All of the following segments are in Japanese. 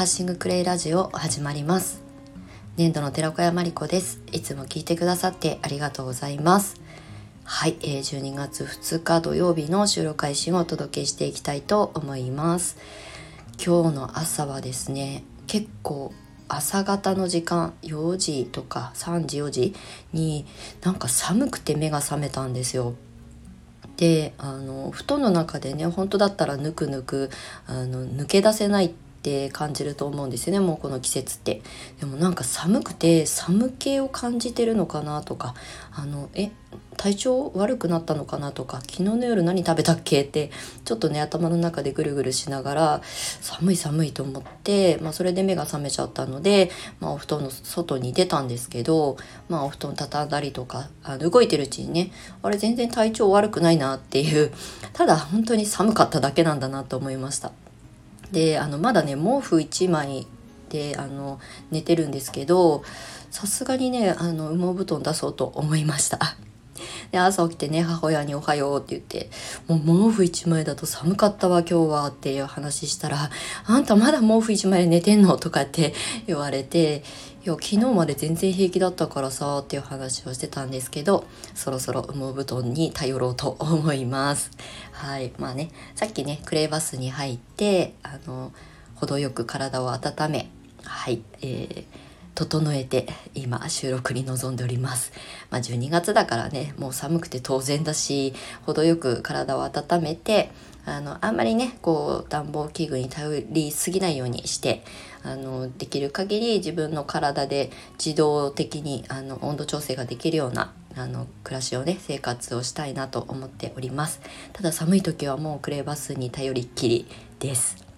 ハーシングクレイラジオ始まります。年度の寺子屋まりこです。いつも聞いてくださってありがとうございます。はい、えー、12月2日土曜日の収録配信をお届けしていきたいと思います。今日の朝はですね結構朝方の時間4時とか3時4時になんか寒くて目が覚めたんですよ。であの布団の中でね本当だったらぬくぬくあの抜け出せないって感じると思うんですよねもうこの季節ってでもなんか寒くて寒気を感じてるのかなとかあのえ体調悪くなったのかなとか昨日の夜何食べたっけってちょっとね頭の中でぐるぐるしながら寒い寒いと思って、まあ、それで目が覚めちゃったので、まあ、お布団の外に出たんですけど、まあ、お布団畳んだりとかあの動いてるうちにねあれ全然体調悪くないなっていうただ本当に寒かっただけなんだなと思いました。であのまだね毛布1枚であの寝てるんですけどさすがにねあの羽毛布団出そうと思いました。で朝起きてね母親に「おはよう」って言って「もう毛布1枚だと寒かったわ今日は」っていう話したら「あんたまだ毛布1枚で寝てんの?」とかって 言われて「いや昨日まで全然平気だったからさ」っていう話をしてたんですけどそろそろ羽毛布団に頼ろうと思います。はいまあねさっきねクレーバスに入ってあの程よく体を温めはいえー整えて今収録に臨んでおります。まあ、12月だからねもう寒くて当然だし程よく体を温めてあのあんまりねこう暖房器具に頼りすぎないようにしてあのできる限り自分の体で自動的にあの温度調整ができるようなあの暮らしをね生活をしたいなと思っておりますただ寒い時はもうクレーバスに頼りっきりです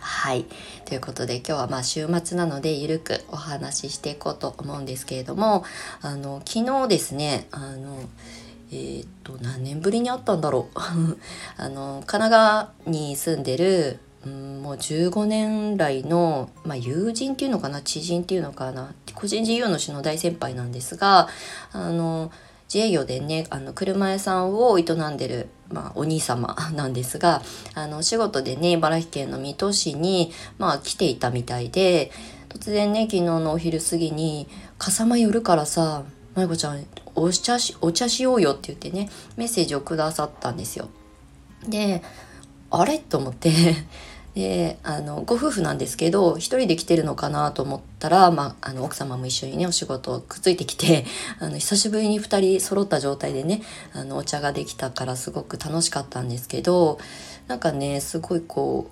はい。ということで今日はまあ週末なのでゆるくお話ししていこうと思うんですけれどもあの昨日ですねあのえー、っと何年ぶりに会ったんだろう。あの神奈川に住んでるうんもう15年来の、まあ、友人っていうのかな知人っていうのかな個人事業主の大先輩なんですがあの自営業でねあの車屋さんを営んでる、まあ、お兄様 なんですがあの仕事でね茨城県の水戸市に、まあ、来ていたみたいで突然ね昨日のお昼過ぎに「笠間寄るからさまゆこちゃんお茶しお茶しようよ」って言ってねメッセージをくださったんですよ。であれ？と思って であのご夫婦なんですけど一人で来てるのかなと思ったら、まあ、あの奥様も一緒にねお仕事くっついてきて あの久しぶりに2人揃った状態でねあのお茶ができたからすごく楽しかったんですけどなんかねすごいこ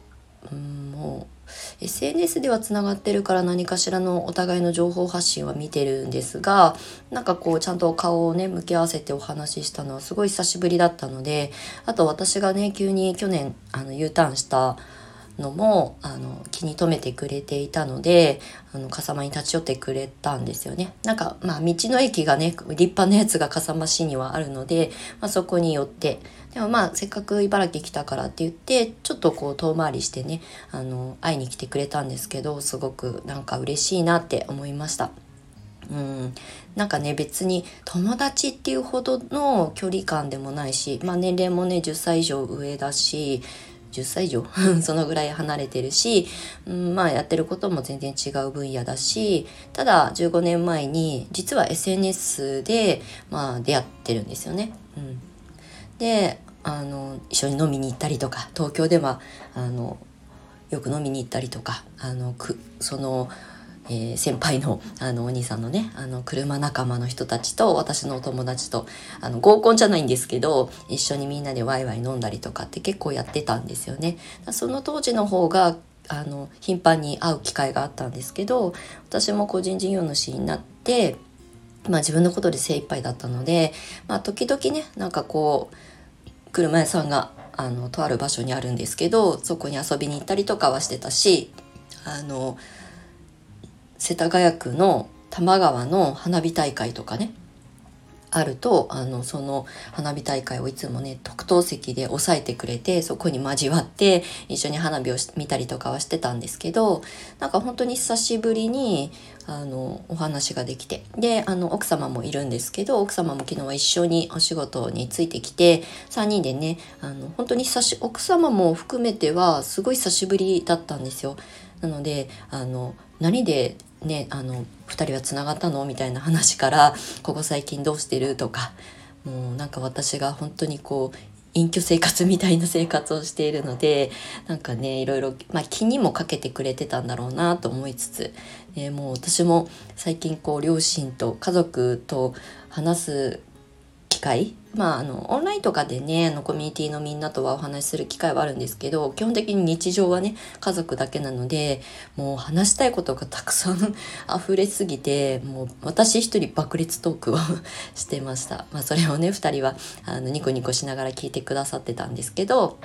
う、うん、もう SNS ではつながってるから何かしらのお互いの情報発信は見てるんですがなんかこうちゃんと顔をね向き合わせてお話ししたのはすごい久しぶりだったのであと私がね急に去年あの U ターンしたのもあの気に留めてくれていたのであの笠間に立ち寄ってくれたんですよね。なんかまあ道の駅がね立派なやつが笠間市にはあるので、まあ、そこに寄ってでもまあせっかく茨城来たからって言ってちょっとこう遠回りしてねあの会いに来てくれたんですけどすごくなんか嬉しいなって思いました。うん、なんかね別に友達っていうほどの距離感でもないし、まあ、年齢もね10歳以上上だし10歳以上 そのぐらい離れてるし、うん、まあやってることも全然違う分野だしただ15年前に実は SNS で、まあ、出会ってるんですよね。うん、であの一緒に飲みに行ったりとか東京ではあのよく飲みに行ったりとかあのくそのえー、先輩のあのお兄さんのねあの車仲間の人たちと私のお友達とあの合コンじゃないんですけど一緒にみんなでワイワイ飲んだりとかって結構やってたんですよね。その当時の方があの頻繁に会う機会があったんですけど私も個人事業主になってまあ自分のことで精一杯だったので、まあ、時々ねなんかこう車屋さんがあのとある場所にあるんですけどそこに遊びに行ったりとかはしてたしあの世田谷区の多摩川の花火大会とかねあるとあのその花火大会をいつもね特等席で抑えてくれてそこに交わって一緒に花火を見たりとかはしてたんですけどなんか本当に久しぶりにあのお話ができてであの奥様もいるんですけど奥様も昨日は一緒にお仕事についてきて3人でねあの本当に久し奥様も含めてはすごい久しぶりだったんですよ。なのであの何でねあの2人はつながったの？みたいな話からここ最近どうしてる？とかもうなんか私が本当にこう隠居生活みたいな生活をしているのでなんかねいろいろ、まあ、気にもかけてくれてたんだろうなと思いつつ、え、もう私も最近こう両親と家族と話す機会まあ、あのオンラインとかでねあのコミュニティのみんなとはお話しする機会はあるんですけど基本的に日常はね家族だけなのでもう話したいことがたくさん 溢れすぎてもう私一人爆裂トークを してました、まあ、それをね2人はあのニコニコしながら聞いてくださってたんですけど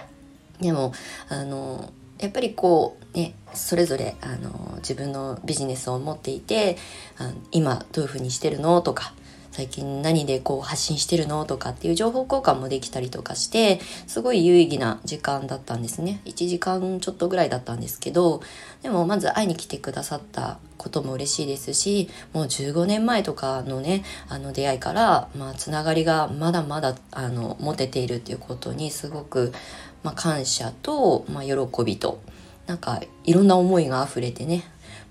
でもあのやっぱりこうねそれぞれあの自分のビジネスを持っていてあ今どういうふうにしてるのとか最近何でこう発信してるのとかっていう情報交換もできたりとかしてすごい有意義な時間だったんですね。1時間ちょっとぐらいだったんですけどでもまず会いに来てくださったことも嬉しいですしもう15年前とかのねあの出会いから、まあ、つながりがまだまだあの持てているっていうことにすごく、まあ、感謝と、まあ、喜びとなんかいろんな思いが溢れてね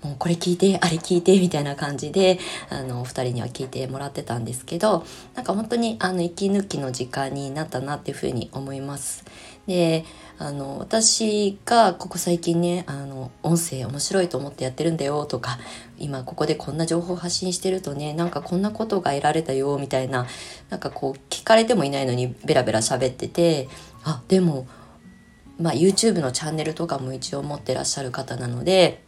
もうこれ聞いてあれ聞いてみたいな感じであのお二人には聞いてもらってたんですけどなんか本当にあの息抜きの時間になったなっていうふうに思います。であの私がここ最近ねあの音声面白いと思ってやってるんだよとか今ここでこんな情報発信してるとねなんかこんなことが得られたよみたいななんかこう聞かれてもいないのにベラベラ喋っててあでもまあ YouTube のチャンネルとかも一応持ってらっしゃる方なので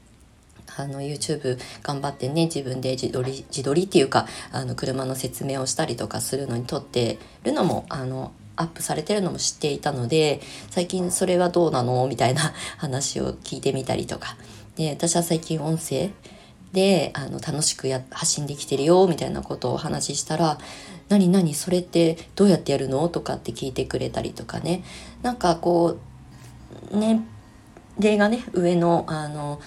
あの YouTube 頑張ってね自分で自撮り自撮りっていうかあの車の説明をしたりとかするのに撮ってるのもあのアップされてるのも知っていたので最近それはどうなの？みたいな 話を聞いてみたりとか。で私は最近音声であの楽しくや発信できてるよみたいなことをお話ししたら「何何？それってどうやってやるの?」とかって聞いてくれたりとかね。なんかこうね例がね上のあの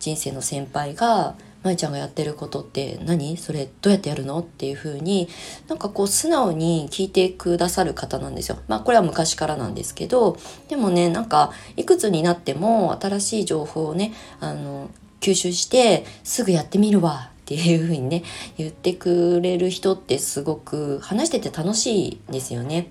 人生の先輩が舞ちゃんがやってることって何？それどうやってやるの？っていう風になんかこう素直に聞いてくださる方なんですよ。まあこれは昔からなんですけどでもねなんかいくつになっても新しい情報をねあの吸収してすぐやってみるわっていう風にね言ってくれる人ってすごく話してて楽しいんですよね。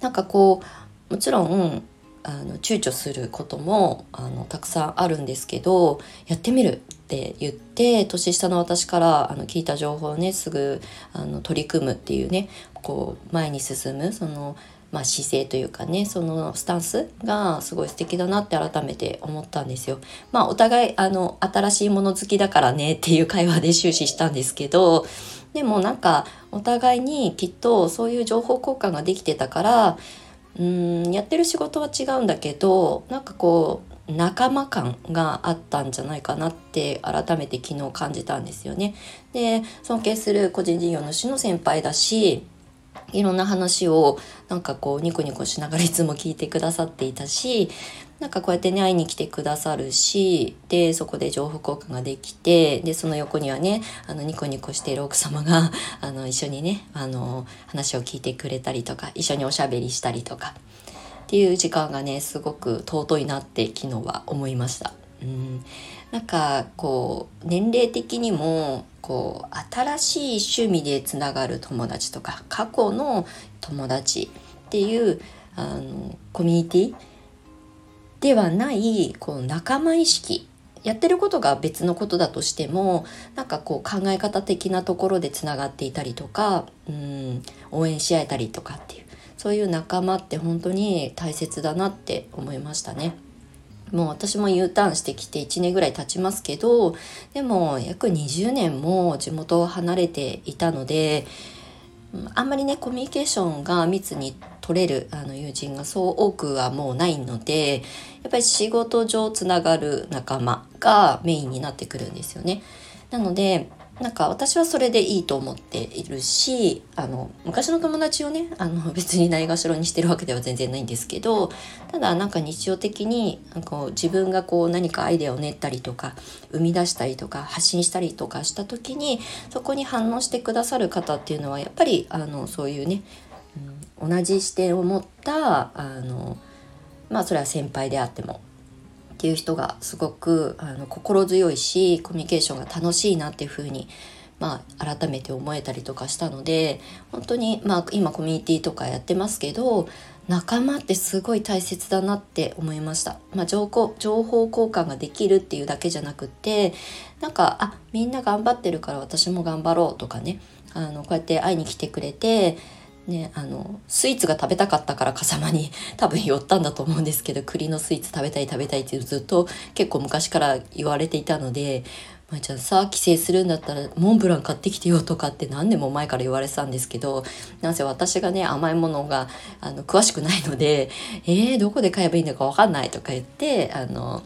なんかこうもちろんあの躊躇することもあのたくさんあるんですけどやってみるって言って年下の私からあの聞いた情報をねすぐあの取り組むっていうねこう前に進むその、まあ、姿勢というかねそのスタンスがすごい素敵だなって改めて思ったんですよ。まあお互いあの新しいもの好きだからねっていう会話で終始したんですけどでもなんかお互いにきっとそういう情報交換ができてたからうんやってる仕事は違うんだけどなんかこう仲間感があったんじゃないかなって改めて昨日感じたんですよね。で尊敬する個人事業主の先輩だしいろんな話をなんかこうニコニコしながらいつも聞いてくださっていたしなんかこうやってね会いに来てくださるしでそこで情報交換ができてでその横にはねあのニコニコしている奥様が あの一緒にねあの話を聞いてくれたりとか一緒におしゃべりしたりとかっていう時間がねすごく尊いなって昨日は思いました。うんなんかこう年齢的にもこう新しい趣味でつながる友達とか過去の友達っていうあのコミュニティではないこう仲間意識やってることが別のことだとしてもなんかこう考え方的なところでつながっていたりとかうん応援し合えたりとかっていうそういう仲間って本当に大切だなって思いましたね。もう私も U ターンしてきて1年ぐらい経ちますけどでも約20年も地元を離れていたのであんまりねコミュニケーションが密に取れるあの友人がそう多くはもうないのでやっぱり仕事上つながる仲間がメインになってくるんですよね。なのでなんか私はそれでいいと思っているしあの昔の友達をねあの 別にないがしろにしてるわけでは全然ないんですけどただなんか日常的になんか自分がこう何かアイデアを練ったりとか生み出したりとか発信したりとかした時にそこに反応してくださる方っていうのはやっぱりあのそういうね、うん、同じ視点を持ったあのまあそれは先輩であってもっていう人がすごくあの心強いしコミュニケーションが楽しいなっていうふうにまあ、改めて思えたりとかしたので本当に、まあ、今コミュニティとかやってますけど仲間ってすごい大切だなって思いました。まあ、情報情報交換ができるっていうだけじゃなくってなんかあみんな頑張ってるから私も頑張ろうとかねあのこうやって会いに来てくれてね、あのスイーツが食べたかったから笠間に 多分寄ったんだと思うんですけど栗のスイーツ食べたい食べたいってずっと結構昔から言われていたのでまあ、じゃあさ帰省するんだったらモンブラン買ってきてよとかって何年も前から言われてたんですけどなんせ私がね甘いものがあの詳しくないのでえー、どこで買えばいいのか分かんないとか言ってあの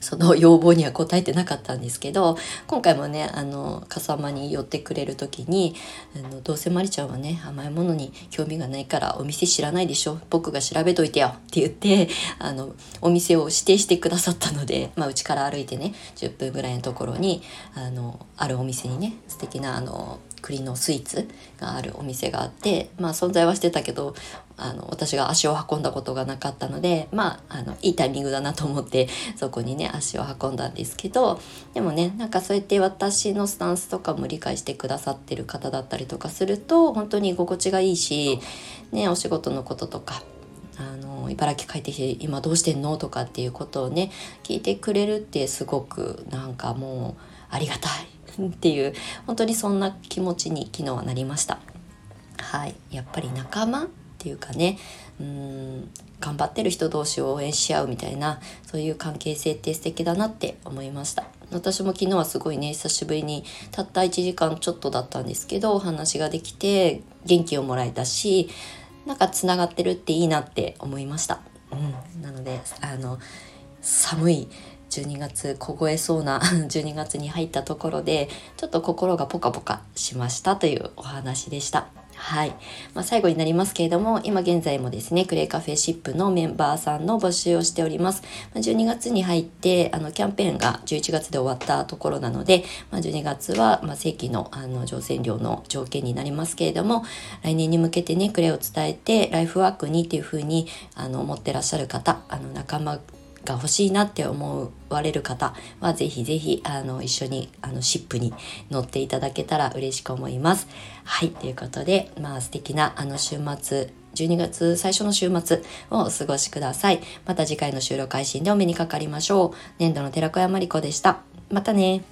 その要望には応えてなかったんですけど今回もねあの笠間に寄ってくれる時にあの「どうせまりちゃんはね甘いものに興味がないからお店知らないでしょ僕が調べといてよ」って言ってあのお店を指定してくださったのでうち、から歩いてね10分ぐらいのところにあのあるお店にね素敵なあの栗のスイーツがあるお店があってまあ存在はしてたけどあの私が足を運んだことがなかったのでまああのいいタイミングだなと思ってそこにね足を運んだんですけどでもねなんかそうやって私のスタンスとかも理解してくださってる方だったりとかすると本当に居心地がいいし、ね、お仕事のこととかあの茨城帰ってきて今どうしてんのとかっていうことをね聞いてくれるってすごくなんかもうありがたい。っていう本当にそんな気持ちに昨日はなりました。はい。やっぱり仲間っていうかねうん頑張ってる人同士を応援し合うみたいなそういう関係性って素敵だなって思いました。私も昨日はすごいね久しぶりにたった1時間ちょっとだったんですけどお話ができて元気をもらえたしなんかつながってるっていいなって思いました、うん、なのであの寒い12月凍えそうな 12月に入ったところでちょっと心がポカポカしましたというお話でした。はい。まあ、最後になりますけれども、今現在もですね、クレイカフェシップのメンバーさんの募集をしております。まあ、12月に入って、あの、キャンペーンが11月で終わったところなので、まあ、12月は、まあ、正規の、あの、乗船料の条件になりますけれども、来年に向けてね、クレイを伝えて、ライフワークにっていうふうに、あの、思ってらっしゃる方、あの、仲間が欲しいなって思われる方はぜひぜひあの一緒にあのシップに乗っていただけたら嬉しく思います。はいということでまあ素敵なあの週末12月最初の週末をお過ごしください。また次回の収録配信でお目にかかりましょう。年度の寺子屋まりこでした。またね。